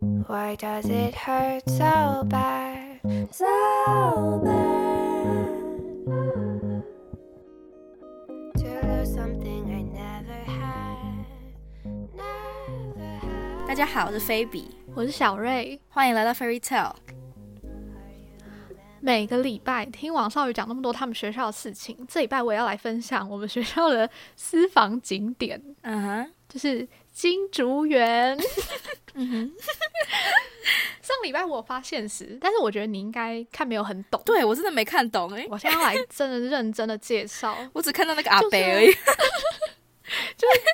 Why does it hurt so bad? So bad. To lose something I never had. Never had. 大家好，我是菲比，我是小瑞。欢迎来到 Fairy Tale。每个礼拜听王少宇讲那么多他们学校的事情，这礼拜我也要来分享我们学校的私房景点，嗯哼，就是金竹园。上礼拜我发现时，但是我觉得你应该看没有很懂。对我真的没看懂哎、我现在来真的认真的介绍，我只看到那个阿就是北而已。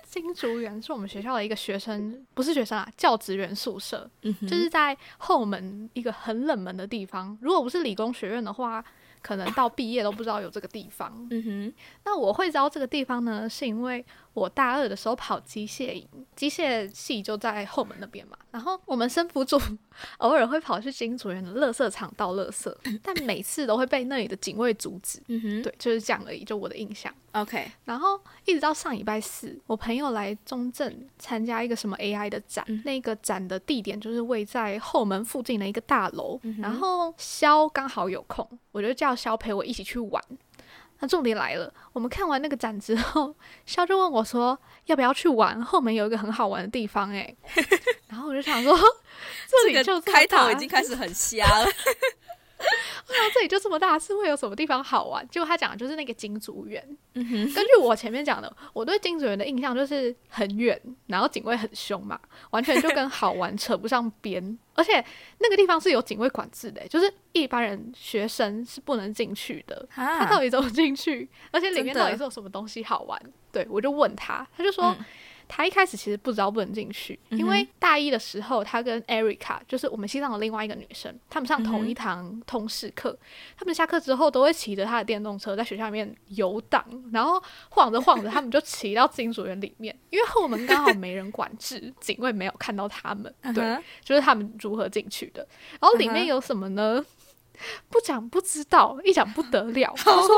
金竹园是我们学校的一个学生，不是学生啊，教职员宿舍，嗯，就是在后门一个很冷门的地方。如果不是理工学院的话，可能到毕业都不知道有这个地方。嗯哼，那我会知道这个地方呢，是因为我大二的时候跑机械营，机械系就在后门那边嘛。然后我们生辅组 偶尔会跑去金竹园的垃圾场倒垃圾，但每次都会被那里的警卫阻止。嗯哼，对，就是这样而已，就我的印象。，OK，然后一直到上礼拜四，我朋友来中正参加一个什么 AI 的展，嗯那个展的地点就是位在后门附近的一个大楼。嗯然后肖刚好有空，我就叫肖陪我一起去玩。那重点来了，我们看完那个展之后，肖就问我说要不要去玩，后门有一个很好玩的地方哎、然后我就想说，这里就开头已经开始很瞎了。然后这里就这么大，是会有什么地方好玩？结果他讲的就是那个金竹园。嗯哼，根据我前面讲的，我对金竹园的印象就是很远，然后警卫很凶嘛，完全就跟好玩扯不上边。而且那个地方是有警卫管制的，就是一般人学生是不能进去的。他到啊，底怎么进去？而且里面到底是有什么东西好玩？对我就问他，他就说。嗯他一开始其实不知道不能进去，因为大一的时候，他跟 Erica 就是我们系上的另外一个女生，他们上同一堂通识课，他们下课之后都会骑着他的电动车在学校里面游荡，然后晃着晃着，他们就骑到金主园里面，因为后门刚好没人管制，警卫没有看到他们，对，嗯就是他们如何进去的。然后里面有什么呢？不讲不知道，一讲不得了。他说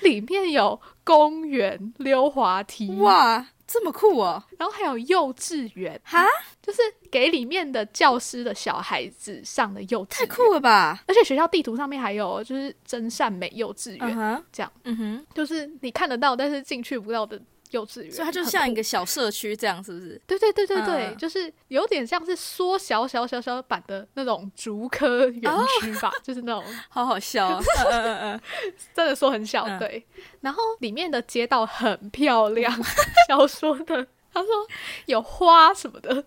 里面有公园、溜滑梯，哇，这么酷哦！然后还有幼稚园，哈，就是给里面的教师的小孩子上的幼稚园。太酷了吧！而且学校地图上面还有就是真善美幼稚园，这样嗯哼，就是你看得到，但是进去不到的幼稚园。所以它就像一个小社区这样，是不是？对对对对对，嗯就是有点像是缩小小小小版的那种竹科园区吧，就是那种 好好笑啊！嗯嗯嗯嗯，真的说很小，嗯对。然后里面的街道很漂亮，小说的，他说有花什么的。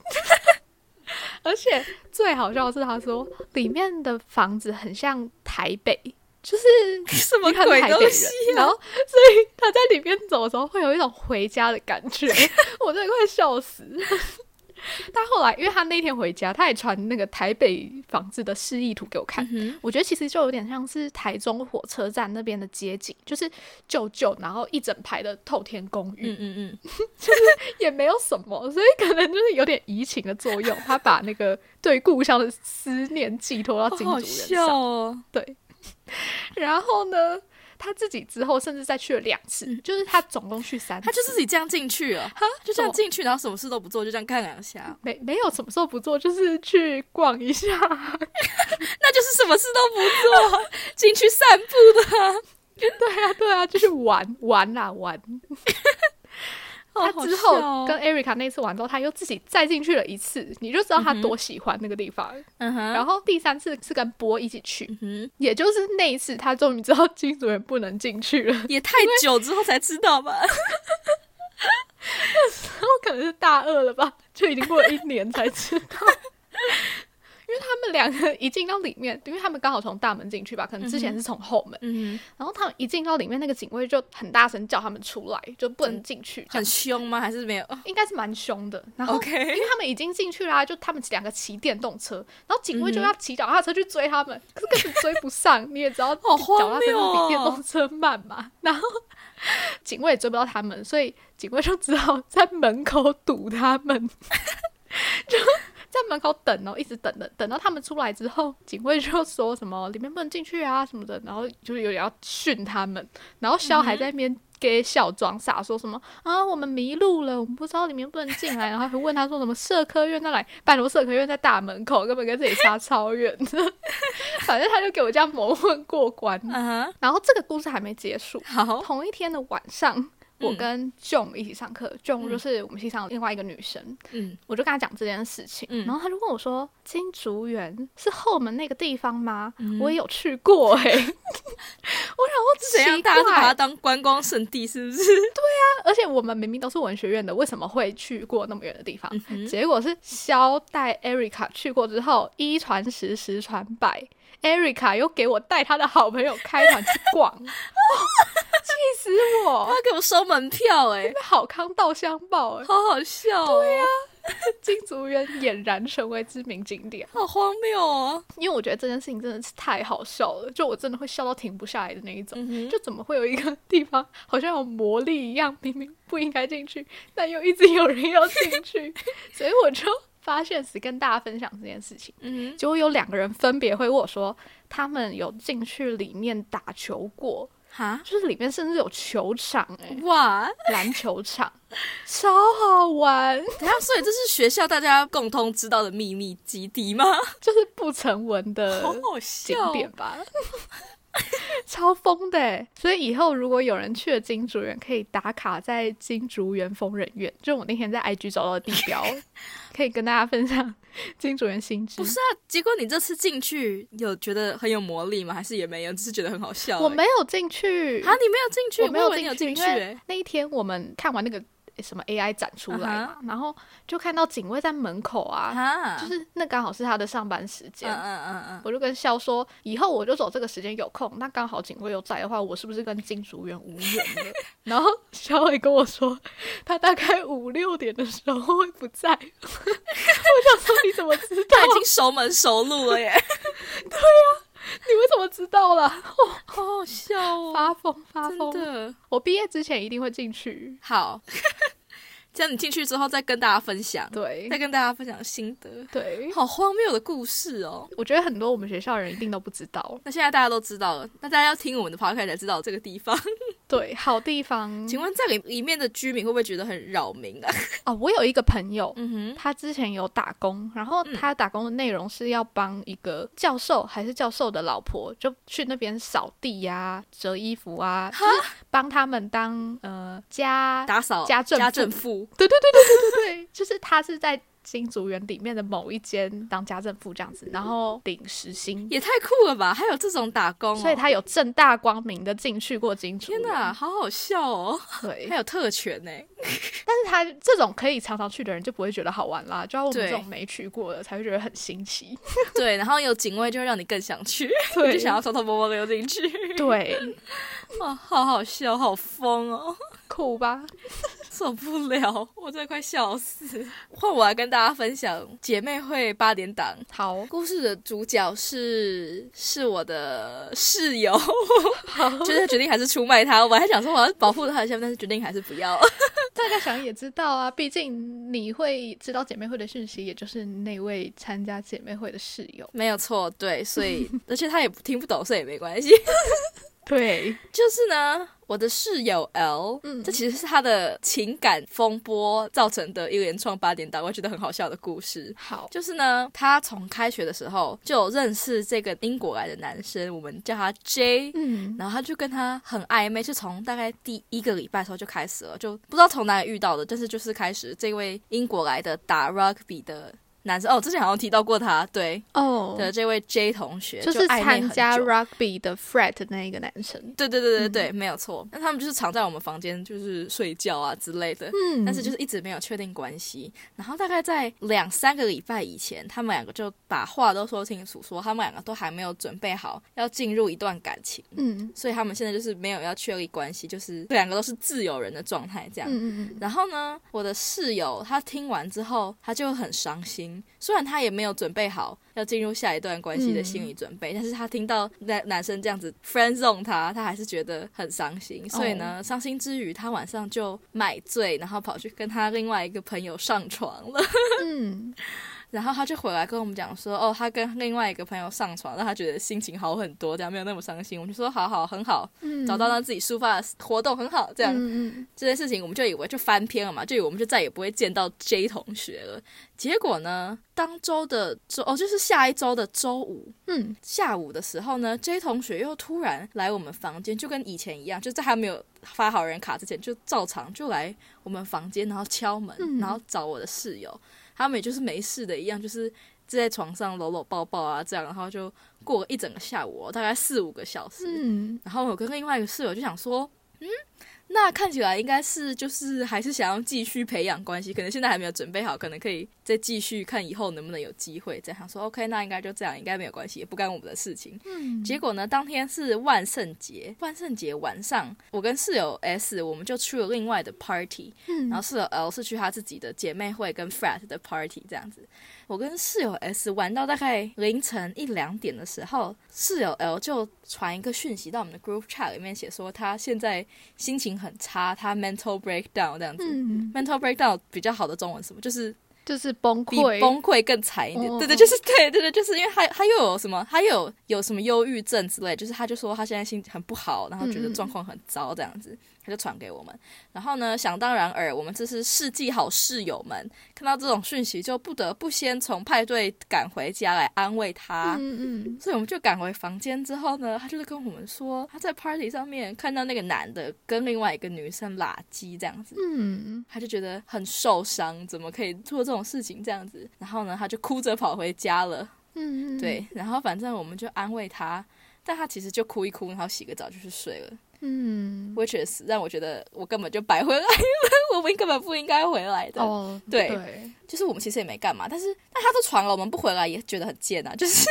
而且最好笑的是，他说里面的房子很像台北，就是什么鬼东西，然后所以他在里面走的时候会有一种回家的感觉，我真的快笑死。但后来，因为他那天回家，他也传那个台北房子的示意图给我看，嗯，我觉得其实就有点像是台中火车站那边的街景，就是旧旧，然后一整排的透天公寓，嗯嗯嗯，也没有什么，所以可能就是有点移情的作用，他把那个对故乡的思念寄托到金好好主人笑上。哦！对，然后呢，他自己之后甚至再去了两次，就是他总共去三次，他就自己这样进去了，就这样进去，然后什么事都不做，就这样看两下，没没有什么时候不做，就是去逛一下。那就是什么事都不做，进去散步的啊。对啊，对啊，就是玩玩啦玩。他之后跟 Erica 那次玩之后，他又自己再进去了一次，你就知道他多喜欢那个地方。嗯哼，然后第三次是跟波一起去，嗯也就是那一次，他终于知道金主人不能进去了。也太久之后才知道吧？然后可能是大二了吧，就已经过了一年才知道。因为他们两个一进到里面，因为他们刚好从大门进去吧，可能之前是从后门，嗯然后他们一进到里面，那个警卫就很大声叫他们出来，就不能进去，很凶吗？还是没有 应该是蛮凶的。然后 OK 因为他们已经进去啦、就他们两个骑电动车，然后警卫嗯就要骑脚踏车去追他们，可是根本追不上。你也知道，脚踏车谬哦比电动车慢嘛。然后警卫也追不到他们，所以警卫就只好在门口堵他们，就在门口等哦，一直等等等到他们出来之后，警卫就说什么里面不能进去啊什么的，然后就是有点要训他们，然后肖还在那边给小装傻，说什么啊我们迷路了，我们不知道里面不能进来，然后还问他说什么社科院在哪里？拜托社科院在大门口，根本跟这里差超远的。反正他就给我这样蒙混过关。然后这个故事还没结束，好，同一天的晚上。我嗯跟 John 一起上课，John 嗯就是我们系上另外一个女生，嗯，我就跟她讲这件事情，嗯然后她就问我说：“金竹园是后门那个地方吗？嗯我也有去 过哎、欸。”我怎样？想说奇大家都把它，当观光圣地，是不是？对啊而且我们明明都是文学院的，为什么会去过那么远的地方？嗯结果是肖带 Erica 去过之后，一传十，十传百，Erica 又给我带他的好朋友开团去逛，哦 气、死我！他给我收门票，哎，好康稻香报哎，好好笑，对呀，金竹园俨然成为知名景点。好荒谬哦。因为我觉得这件事情真的是太好笑了，就我真的会笑到停不下来的那一种。嗯，就怎么会有一个地方好像有魔力一样，明明不应该进去，但又一直有人要进去，所以我就发现时跟大家分享这件事情。嗯结果有两个人分别会问我说，他们有进去里面打球过，哼，哈，就是里面甚至有球场、欸，哇，篮球场，超好玩，等一下，所以这是学校大家共同知道的秘密基地吗？就是不成文的 景笑，点吧。超疯的欸，所以以后如果有人去了金竹园，可以打卡在金竹园疯人院，就我那天在 IG 找到的地标，可以跟大家分享金竹园新知不。是啊，结果你这次进去有觉得很有魔力吗？还是也没有，只是觉得很好笑、我欸没有进去，啊，你没有进去，我没有进去有进进去，去、因为欸，那一天我们看完那个什么 AI 展出来嗯嘛，然后就看到警卫在门口啊，啊，就是那刚好是他的上班时间。嗯嗯嗯嗯，我就跟肖说，以后我就走这个时间有空，那刚好警卫又在的话，我是不是跟金竹园无缘了？然后肖伟跟我说，他大概五六点的时候会不在。我想说你怎么知道他？已经熟门熟路了耶，你为什么知道啦？好好笑哦，发疯发真疯！的我毕业之前一定会进去。好。这样你进去之后再跟大家分享，对再跟大家分享心得，对，好荒谬的故事哦。我觉得很多我们学校的人一定都不知道。那现在大家都知道了，那大家要听我们的 podcast 才知道这个地方。对，好地方。请问在里里面的居民会不会觉得很扰民啊？哦，我有一个朋友，嗯哼，他之前有打工，然后嗯他打工的内容是要帮一个教授还是教授的老婆，就去那边扫地呀、折衣服啊，就是帮他们当呃家，打扫家政妇家政妇，对对对对对对对，就是他是在新竹园里面的某一间当家政妇这样子，然后领时薪，也太酷了吧！还有这种打工、哦，所以他有正大光明的进去过金竹园。天哪，好好笑哦！对还，有特权呢，但是他这种可以常常去的人就不会觉得好玩啦，就要我们对这种没去过的才会觉得很新奇。对，然后有警卫就会让你更想去，对就想要偷偷摸摸溜进去。对，哇，好好笑，好疯哦！酷吧？受不了，我真的快笑死。换我来跟大家分享姐妹会八点档。好，故事的主角是是我的室友，就是决定还是出卖他。我还想说我要保护他一下，但是决定还是不要。大家想也知道啊，毕竟你会知道姐妹会的讯息，也就是那位参加姐妹会的室友。没有错，对，所以 而且他也听不懂，所以也没关系。对，就是呢，我的室友 L，嗯这其实是他的情感风波造成的一连串八点档，我觉得很好笑的故事。好，就是呢，他从开学的时候就有认识这个英国来的男生，我们叫他 J。嗯，然后他就跟他很暧昧，是从大概第一个礼拜的时候就开始了，就不知道从哪里遇到的，但是就是开始这位英国来的打 rugby 的男生，哦，之前好像提到过他，对哦，的这位 J 同学，就是参加久 rugby 的 Fred 那一个男生。对对对对嗯对，没有错。那他们就是常在我们房间就是睡觉啊之类的，嗯但是就是一直没有确定关系。然后大概在两三个礼拜以前，他们两个就把话都说清楚，说他们两个都还没有准备好要进入一段感情，嗯所以他们现在就是没有要确立关系，就是两个都是自由人的状态这样。嗯嗯然后呢，我的室友他听完之后，他就很伤心。虽然他也没有准备好要进入下一段关系的心理准备，但是他听到男男生这样子 friend zone 他，他还是觉得很伤心。所以呢，伤心之余，他晚上就买醉，然后跑去跟他另外一个朋友上床了。嗯然后他就回来跟我们讲说，哦，他跟另外一个朋友上床，让他觉得心情好很多，这样没有那么伤心。我们就说好好很好，嗯找到让自己抒发的活动很好，这样。这件事情，我们就以为就翻篇了嘛，就以为我们就再也不会见到 J 同学了。结果呢，当周的周哦，就是下一周的周五嗯下午的时候呢，J 同学又突然来我们房间，就跟以前一样，就在他没有发好人卡之前，就照常就来我们房间，然后敲门，嗯然后找我的室友，他们也就是没事的一样，就是坐在床上搂搂抱抱啊，这样，然后就过了一整个下午、哦，大概四五个小时。嗯然后我跟另外一个室友就想说，嗯，那看起来应该是就是还是想要继续培养关系，可能现在还没有准备好，可能可以再继续看以后能不能有机会。这样想说，OK，那应该就这样，应该没有关系，也不干我们的事情。嗯结果呢，当天是万圣节，万圣节晚上，我跟室友 S 我们就去了另外的 party，嗯然后室友 L 是去他自己的姐妹会跟 frat 的 party 这样子。我跟室友 S 玩到大概凌晨一两点的时候，室友 L 就传一个讯息到我们的 group chat 里面，写说他现在心情很差，他 mental breakdown 这样子。嗯，mental breakdown 比较好的中文是什么？就是就是崩比溃，崩溃更惨一点。哦对对，就是对对对，就是因为他他又有什么，他又有有什么忧郁症之类，就是他就说他现在心情很不好，然后觉得状况很糟这样子，他就传给我们。然后呢，想当然尔，我们这是世纪好室友们，看到这种讯息就不得不先从派对赶回家来安慰他。嗯嗯所以我们就赶回房间之后呢，他就是跟我们说，他在 party 上面看到那个男的跟另外一个女生拉鸡这样子，嗯他就觉得很受伤，怎么可以做这种事情这样子？然后呢，他就哭着跑回家了。嗯，对，然后反正我们就安慰他，但他其实就哭一哭，然后洗个澡就去睡了。嗯，which is 让我觉得我根本就白回来了，我们根本不应该回来的。哦，对对，就是我们其实也没干嘛，但是但他都传了，我们不回来也觉得很贱啊。就是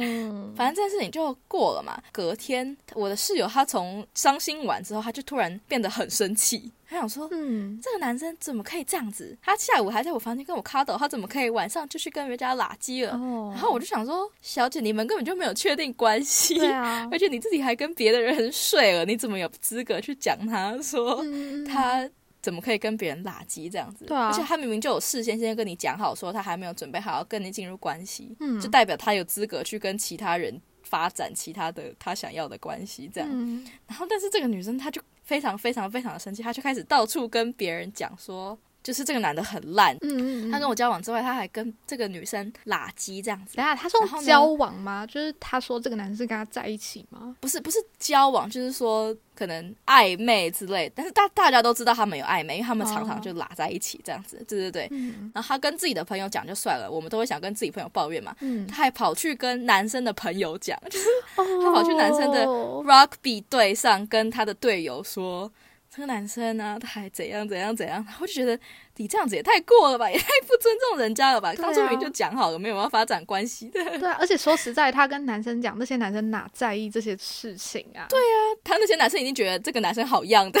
嗯，反正这件事情就过了嘛。隔天我的室友他从伤心完之后，他就突然变得很生气，他想说。嗯，这个男生怎么可以这样子？他下午还在我房间跟我 cuddle，他怎么可以晚上就去跟人家拉鸡了？哦，然后我就想说，小姐，你们根本就没有确定关系，而且你自己还跟别的人睡了，你怎么有资格去讲他说嗯，他怎么可以跟别人拉鸡这样子？对啊而且他明明就有事先先跟你讲好，说他还没有准备好要跟你进入关系，嗯就代表他有资格去跟其他人发展其他的他想要的关系这样。嗯然后，但是这个女生她就非常非常非常的生气，她就开始到处跟别人讲说，就是这个男的很烂。嗯嗯，他跟我交往之外，他还跟这个女生拉鸡这样子等一，下他说交往吗？就是他说这个男生跟他在一起吗？不是不是交往，就是说可能暧昧之类，但是大大家都知道他们有暧昧，因为他们常常就拉在一起这样子，对对对。嗯然后他跟自己的朋友讲就算了，我们都会想跟自己朋友抱怨嘛，嗯，他还跑去跟男生的朋友讲，就是他他跑去男生的 rugby 队上跟他的队友说。这个男生呢、他还怎样怎样怎样，我就觉得你这样子也太过了吧，也太不尊重人家了吧。当初明明就讲好了，没有要发展关系的。对啊，而且说实在，他跟男生讲，那些男生哪在意这些事情啊？对啊，他那些男生已经觉得这个男生好样的，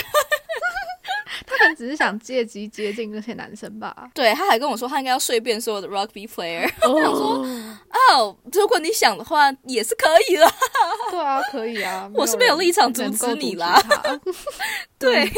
能只是想借机接近那些男生吧。对，他还跟我说他应该要睡遍所有的 rugby player。我想说，哦，如果你想的话，也是可以啦。对啊，可以啊，我是没有立场阻止你啦对，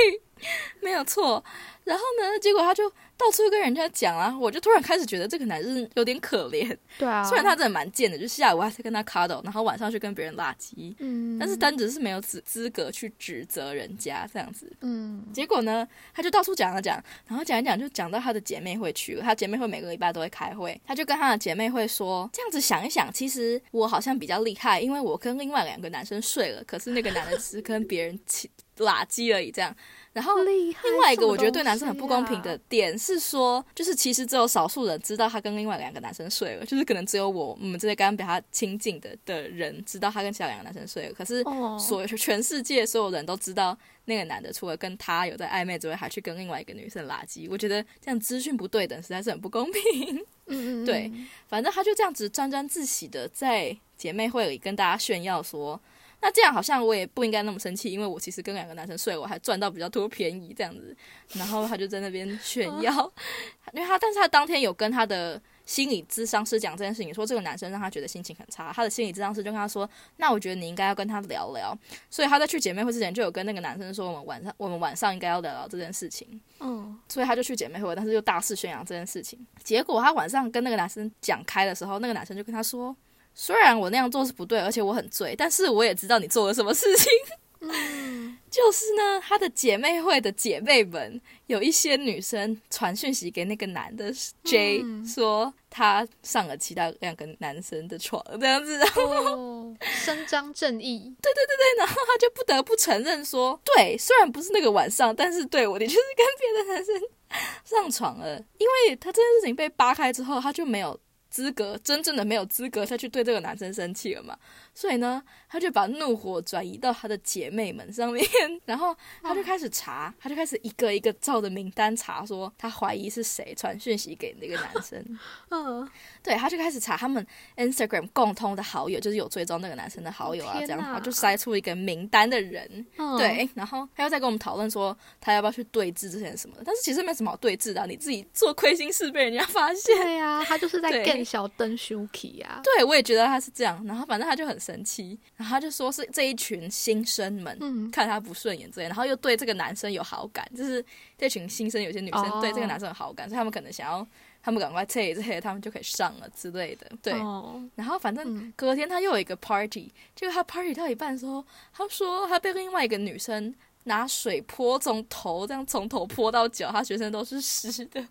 没有错。然后呢，结果他就到处跟人家讲啊，我就突然开始觉得这个男生有点可怜。对啊，虽然他真的蛮贱的，就下午还是跟他 cuddle，然后晚上去跟别人拉鸡，嗯，但是单子是没有资资格去指责人家这样子。嗯结果呢，他就到处讲啊讲，然后讲一讲就讲到他的姐妹会去了。他姐妹会每个礼拜都会开会，他就跟他的姐妹会说，这样子想一想，其实我好像比较厉害，因为我跟另外两个男生睡了，可是那个男的只是跟别人起拉鸡而已，这样。然后。另外一个我觉得对男生很不公平的点是说，就是其实只有少数人知道他跟另外两个男生睡了，就是可能只有我我们这些刚刚比他亲近的的人知道他跟其他两个男生睡了，可是所有全世界所有人都知道那个男的除了跟他有在暧昧之外，还去跟另外一个女生拉鸡。我觉得这样资讯不对等实在是很不公平。嗯 嗯，嗯对，反正他就这样子沾沾自喜的在姐妹会里跟大家炫耀说。那这样好像我也不应该那么生气，因为我其实跟两个男生睡，我还赚到比较多便宜这样子。然后他就在那边炫耀，因为他但是他当天有跟他的心理咨商师讲这件事情，说这个男生让他觉得心情很差，他的心理咨商师就跟他说，那我觉得你应该要跟他聊聊。所以他在去姐妹会之前就有跟那个男生说，我们晚上我们晚上应该要聊聊这件事情。嗯，所以他就去姐妹会，但是又大肆宣扬这件事情。结果他晚上跟那个男生讲开的时候，那个男生就跟他说，虽然我那样做是不对，而且我很醉，但是我也知道你做了什么事情。就是呢，她的姐妹会的姐妹们有一些女生传讯息给那个男的 J 说，他上了其他两个男生的床，这样子，然后哦，伸张正义，对，然后他就不得不承认说，对，虽然不是那个晚上，但是对我的确是跟别的男生上床了，因为他这件事情被扒开之后，他就没有。资格真正的没有资格再去对这个男生生气了嘛？所以呢，他就把怒火转移到他的姐妹们上面，然后他就开始查，他就开始一个一个照着名单查，说他怀疑是谁传讯息给那个男生。嗯，对，他就开始查他们 Instagram 共通的好友，就是有追踪那个男生的好友啊，这样，就筛出一个名单的人。嗯，对，然后他又在跟我们讨论说他要不要去对峙这些什么的，但是其实没什么好对峙的啊、你自己做亏心事被人家发现。对呀、他就是在对更小灯 Shuki 啊，对，我也觉得他是这样，然后反正他就很生气，然后他就说是这一群新生们嗯。看他不顺眼之类，然后又对这个男生有好感，就是这群新生有些女生哦。对这个男生有好感，所以他们可能想要他们赶快退这些，他们就可以上了之类的。对，哦，然后反正嗯。隔天他又有一个 party，结果他 party 到一半的时候，他说他被另外一个女生拿水泼，从头这样从头泼到脚，他全身都是湿的，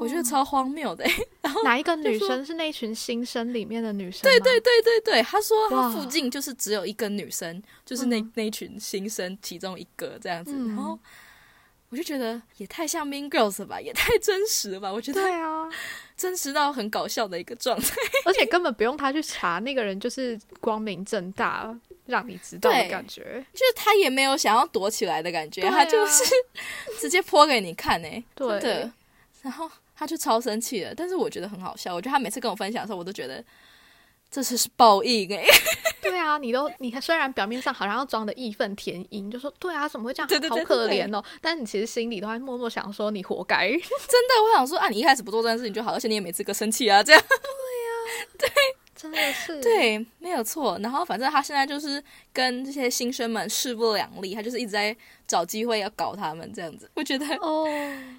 我觉得超荒谬的、欸。哪一个女生是那群新生里面的女生？对对，对对对，他说他附近就是只有一个女生，就是那、嗯那群新生其中一个这样子，嗯然后我就觉得也太像 Mean Girls 了吧，也太真实了吧，我觉得对啊，真实到很搞笑的一个状态。而且根本不用他去查，那个人就是光明正大让你知道的感觉。就是他也没有想要躲起来的感觉，啊他就是直接泼给你看呢、对的。然后他就超生气了，但是我觉得很好笑。我觉得他每次跟我分享的时候，我都觉得这是是报应哎、对啊，你都你虽然表面上好像要装的义愤填膺，就说对啊，怎么会这样，对对对好可怜哦，但你其实心里都在默默想说你活该。真的，我想说啊，你一开始不做这件事情就好，而且你也没资格生气啊，这样。真的是，对，没有错。然后反正他现在就是跟这些新生们势不两立，他就是一直在找机会要搞他们这样子。我觉得哦，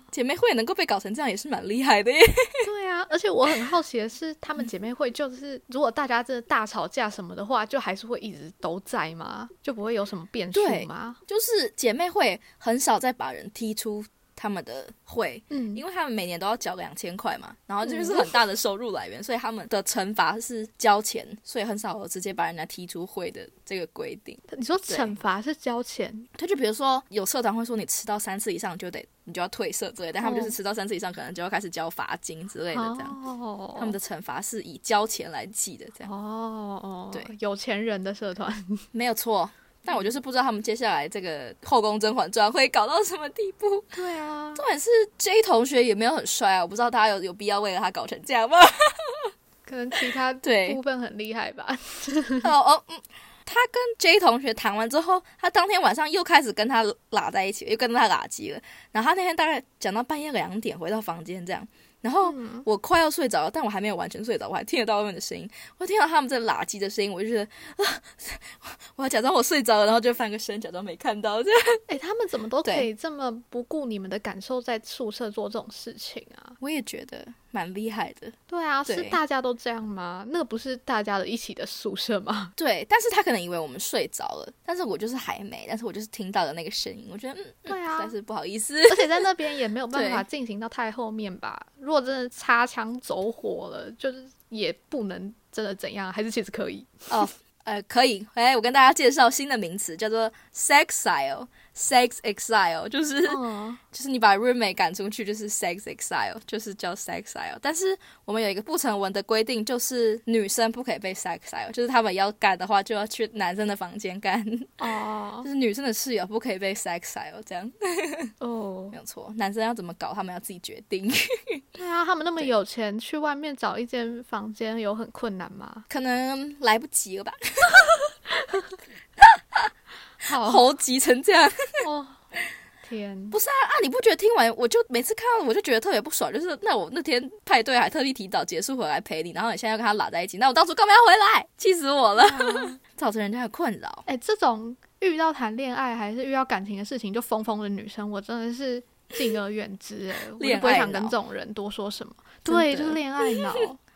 姐妹会能够被搞成这样也是蛮厉害的耶。对啊，而且我很好奇的是，他们姐妹会就是如果大家真的大吵架什么的话，就还是会一直都在吗？就不会有什么变数吗？就是姐妹会很少再把人踢出他们的会，嗯，因为他们每年都要缴两千块嘛，然后这就是很大的收入来源，所以他们的惩罚是交钱，所以很少有直接把人家踢出会的这个规定。你说惩罚是交钱，他就比如说有社团会说你迟到三次以上就得你就要退社之类的，但他们就是哦。迟到三次以上可能就要开始交罚金之类的这样。哦，他们的惩罚是以交钱来计的，这样。哦哦，对，有钱人的社团，没有错。但我就是不知道他们接下来这个《后宫甄嬛传》会搞到什么地步。对啊，重点是 J 同学也没有很帅啊，我不知道大家有有必要为了他搞成这样吗？可能其他 对部分很厉害吧。哦哦，嗯，他跟 J 同学谈完之后，他当天晚上又开始跟他拉在一起，又跟他拉鸡了。然后他那天大概讲到半夜两点回到房间这样，然后嗯我快要睡着了，但我还没有完全睡着，我还听得到外面的声音。我听到他们在拉鸡的声音，我就觉得啊，我要假装我睡着了，然后就翻个身，假装没看到这样。哎、他们怎么都可以这么不顾你们的感受，在宿舍做这种事情啊？我也觉得蛮厉害的，对啊，对是大家都这样吗？那个不是大家的一起的宿舍吗？对。但是他可能以为我们睡着了，但是我就是还没，但是我就是听到了那个声音，我觉得嗯，嗯对啊但是不好意思，而且在那边也没有办法进行到太后面吧？如果真的擦枪走火了，就是也不能真的怎样，还是其实可以。哦，呃，可以，哎，我跟大家介绍新的名词，叫做 sexile，sex exile，就是、嗯，就是你把 roommate 赶出去，就是 sex exile，就是叫 sexile。但是我们有一个不成文的规定，就是女生不可以被 sexile，就是他们要干的话，就要去男生的房间干，哦 就是女生的室友不可以被 sexile，这样哦 没，有错。男生要怎么搞，他们要自己决定。对啊，他们那么有钱，去外面找一间房间有很困难吗？可能来不及了吧，好猴急成这样。哦，天，不是啊啊！你不觉得听完我就每次看到我就觉得特别不爽？就是那我那天派对还特地提早结束回来陪你，然后你现在要跟他拉在一起，那我当初干嘛要回来？气死我了，造成人家的困扰。哎、这种遇到谈恋爱还是遇到感情的事情就疯疯的女生，我真的是敬而远之哎，我就不想跟这种人多说什么。对，就是恋爱脑。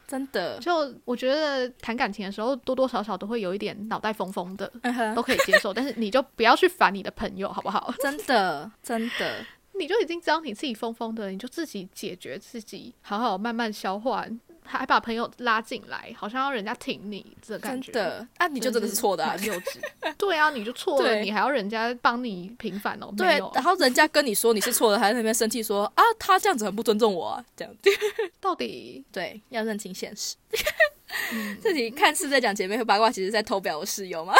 真的，就我觉得谈感情的时候，多多少少都会有一点脑袋疯疯的，都可以接受。但是你就不要去烦你的朋友，好不好？真 的真的，你就已经知道你自己疯疯的，你就自己解决自己，好好慢慢消化，还把朋友拉进来，好像要人家挺你这感觉。真的啊！你就真的是错的、啊，幼稚。对啊，你就错了，你还要人家帮你平反哦？对，然后人家跟你说你是错的，还在那边生气说啊，他这样子很不尊重我啊，这样子 到底对，要认清现实。嗯自己看似在讲姐妹和八卦，其实在偷表我室友吗？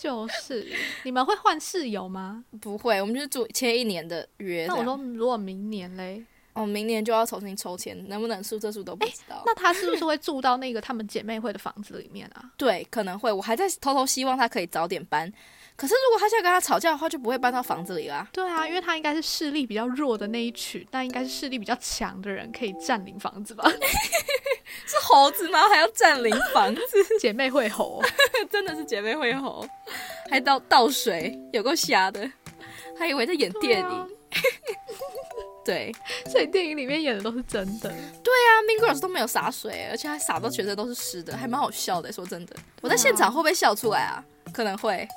就是你们会换室友吗？不会，我们就是住签一年的约。那我说，如果明年嘞，哦，明年就要重新抽签，能不能宿舍住都不知道。那他是不是会住到那个他们姐妹会的房子里面啊？对，可能会，我还在偷偷希望他可以早点搬。可是如果他现在跟他吵架的话，就不会搬到房子里啦。对啊，因为他应该是势力比较弱的那一群，但应该是势力比较强的人可以占领房子吧？是猴子吗？还要占领房子？姐妹会吼，真的是姐妹会吼，还倒倒水，有够瞎的，还以为在演电影。啊对所以电影里面演的都是真的。对啊，Mean Girls 都没有洒水，而且还洒到全身都是湿的，还蛮好笑的。说真的，我在现场会不会笑出来啊？可能会。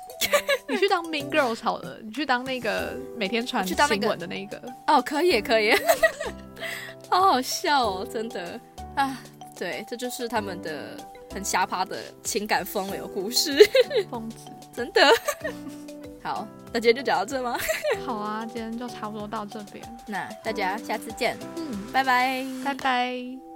你去当 Mean Girls 好了，你去当那个每天传新闻的那个。哦，可以可以，好好笑哦，真的啊。对，这就是他们的很瞎趴的情感风流故事，疯子。真的。好，那今天就讲到这吗？好啊，今天就差不多到这边。那大家下次见，嗯，拜拜，拜拜。